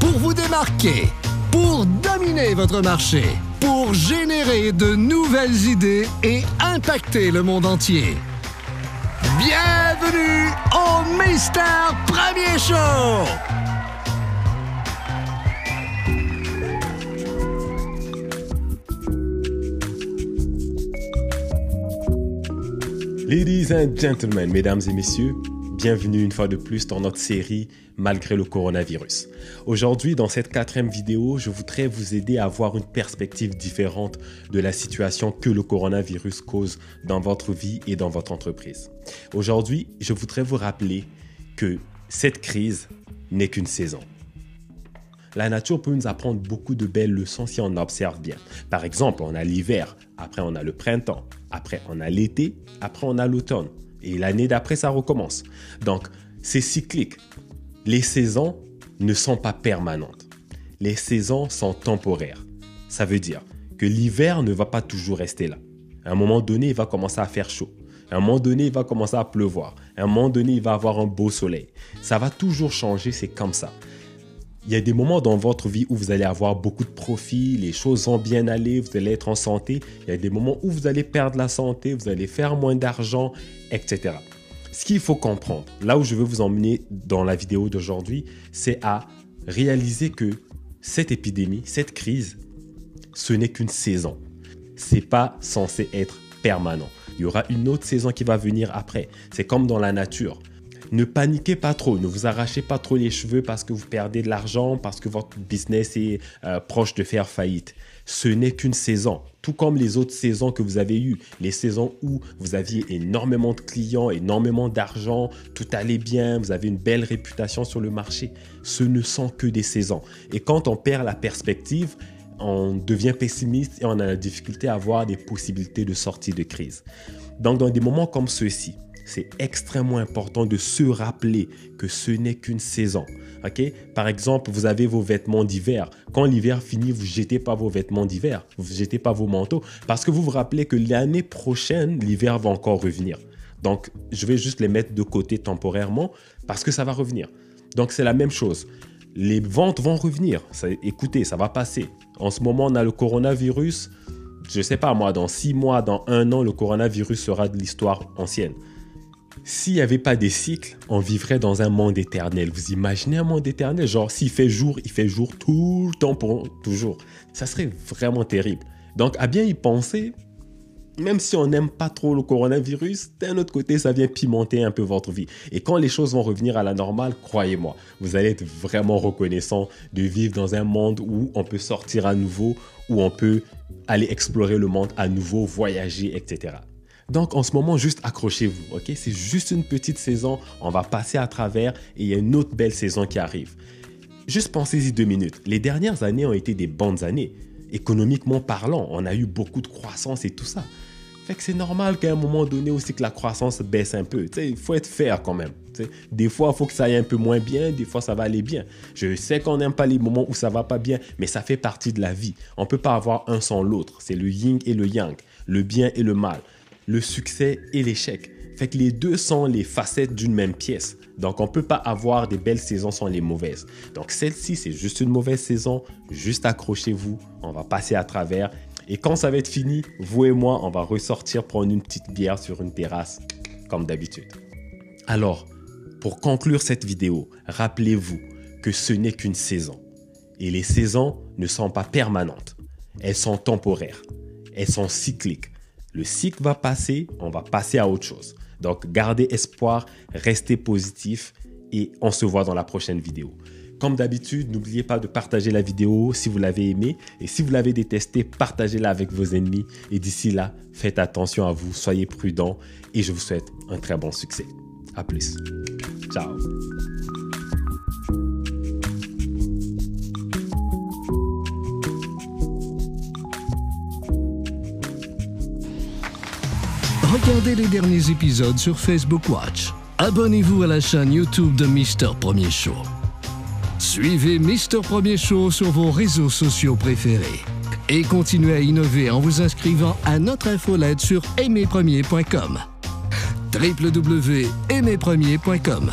pour vous démarquer, pour dominer votre marché, pour générer de nouvelles idées et impacter le monde entier. Bienvenue au Mister Premier Show! Ladies and gentlemen, mesdames et messieurs, bienvenue une fois de plus dans notre série Malgré le coronavirus. Aujourd'hui, dans cette quatrième vidéo, je voudrais vous aider à avoir une perspective différente de la situation que le coronavirus cause dans votre vie et dans votre entreprise. Aujourd'hui, je voudrais vous rappeler que cette crise n'est qu'une saison. La nature peut nous apprendre beaucoup de belles leçons si on observe bien. Par exemple, on a l'hiver, après on a le printemps, après on a l'été, après on a l'automne. Et l'année d'après, ça recommence. Donc, c'est cyclique. Les saisons ne sont pas permanentes. Les saisons sont temporaires. Ça veut dire que l'hiver ne va pas toujours rester là. À un moment donné, il va commencer à faire chaud. À un moment donné, il va commencer à pleuvoir. À un moment donné, il va avoir un beau soleil. Ça va toujours changer, c'est comme ça il y a des moments dans votre vie où vous allez avoir beaucoup de profits, les choses vont bien aller, vous allez être en santé. Il y a des moments où vous allez perdre la santé, vous allez faire moins d'argent, etc. Ce qu'il faut comprendre, là où je veux vous emmener dans la vidéo d'aujourd'hui, c'est à réaliser que cette épidémie, cette crise, ce n'est qu'une saison. C'est pas censé être permanent. Il y aura une autre saison qui va venir après. C'est comme dans la nature ne paniquez pas trop, ne vous arrachez pas trop les cheveux parce que vous perdez de l'argent, parce que votre business est euh, proche de faire faillite. Ce n'est qu'une saison, tout comme les autres saisons que vous avez eues, les saisons où vous aviez énormément de clients, énormément d'argent, tout allait bien, vous avez une belle réputation sur le marché. Ce ne sont que des saisons. Et quand on perd la perspective, on devient pessimiste et on a la difficulté à voir des possibilités de sortie de crise. Donc dans des moments comme ceux-ci, c'est extrêmement important de se rappeler que ce n'est qu'une saison. ok? Par exemple, vous avez vos vêtements d'hiver. Quand l'hiver finit, vous jetez pas vos vêtements d'hiver, vous ne jetez pas vos manteaux, parce que vous vous rappelez que l'année prochaine, l'hiver va encore revenir. Donc, je vais juste les mettre de côté temporairement parce que ça va revenir. Donc, c'est la même chose. Les ventes vont revenir. écoutez, ça va passer. En ce moment, on a le coronavirus. Je sais pas, moi, dans six mois, dans un an, le coronavirus sera de l'histoire ancienne. S'il n'y avait pas des cycles, on vivrait dans un monde éternel. Vous imaginez un monde éternel? Genre, s'il fait jour, il fait jour tout le temps pour toujours. Ça serait vraiment terrible. Donc, à bien y penser, même si on n'aime pas trop le coronavirus, d'un autre côté, ça vient pimenter un peu votre vie. Et quand les choses vont revenir à la normale, croyez-moi, vous allez être vraiment reconnaissant de vivre dans un monde où on peut sortir à nouveau, où on peut aller explorer le monde à nouveau, voyager, etc. Donc en ce moment, juste accrochez-vous, ok? C'est juste une petite saison, on va passer à travers et il y a une autre belle saison qui arrive. Juste pensez-y deux minutes. Les dernières années ont été des bonnes années. Économiquement parlant, on a eu beaucoup de croissance et tout ça. Fait que c'est normal qu'à un moment donné aussi que la croissance baisse un peu. Il faut être fair quand même. Des fois, il faut que ça aille un peu moins bien, des fois, ça va aller bien. Je sais qu'on n'aime pas les moments où ça va pas bien, mais ça fait partie de la vie. On ne peut pas avoir un sans l'autre. C'est le yin et le yang, le bien et le mal le succès et l'échec. Fait que les deux sont les facettes d'une même pièce. Donc on ne peut pas avoir des belles saisons sans les mauvaises. Donc celle-ci, c'est juste une mauvaise saison. Juste accrochez-vous. On va passer à travers. Et quand ça va être fini, vous et moi, on va ressortir prendre une petite bière sur une terrasse, comme d'habitude. Alors, pour conclure cette vidéo, rappelez-vous que ce n'est qu'une saison. Et les saisons ne sont pas permanentes. Elles sont temporaires. Elles sont cycliques. Le cycle va passer, on va passer à autre chose. Donc, gardez espoir, restez positif et on se voit dans la prochaine vidéo. Comme d'habitude, n'oubliez pas de partager la vidéo si vous l'avez aimée et si vous l'avez détestée, partagez-la avec vos ennemis et d'ici là, faites attention à vous, soyez prudents et je vous souhaite un très bon succès. À plus. Ciao. Regardez les derniers épisodes sur Facebook Watch. Abonnez-vous à la chaîne YouTube de Mister Premier Show. Suivez Mister Premier Show sur vos réseaux sociaux préférés. Et continuez à innover en vous inscrivant à notre infolette sur aimerpremier.com. www.aimerpremier.com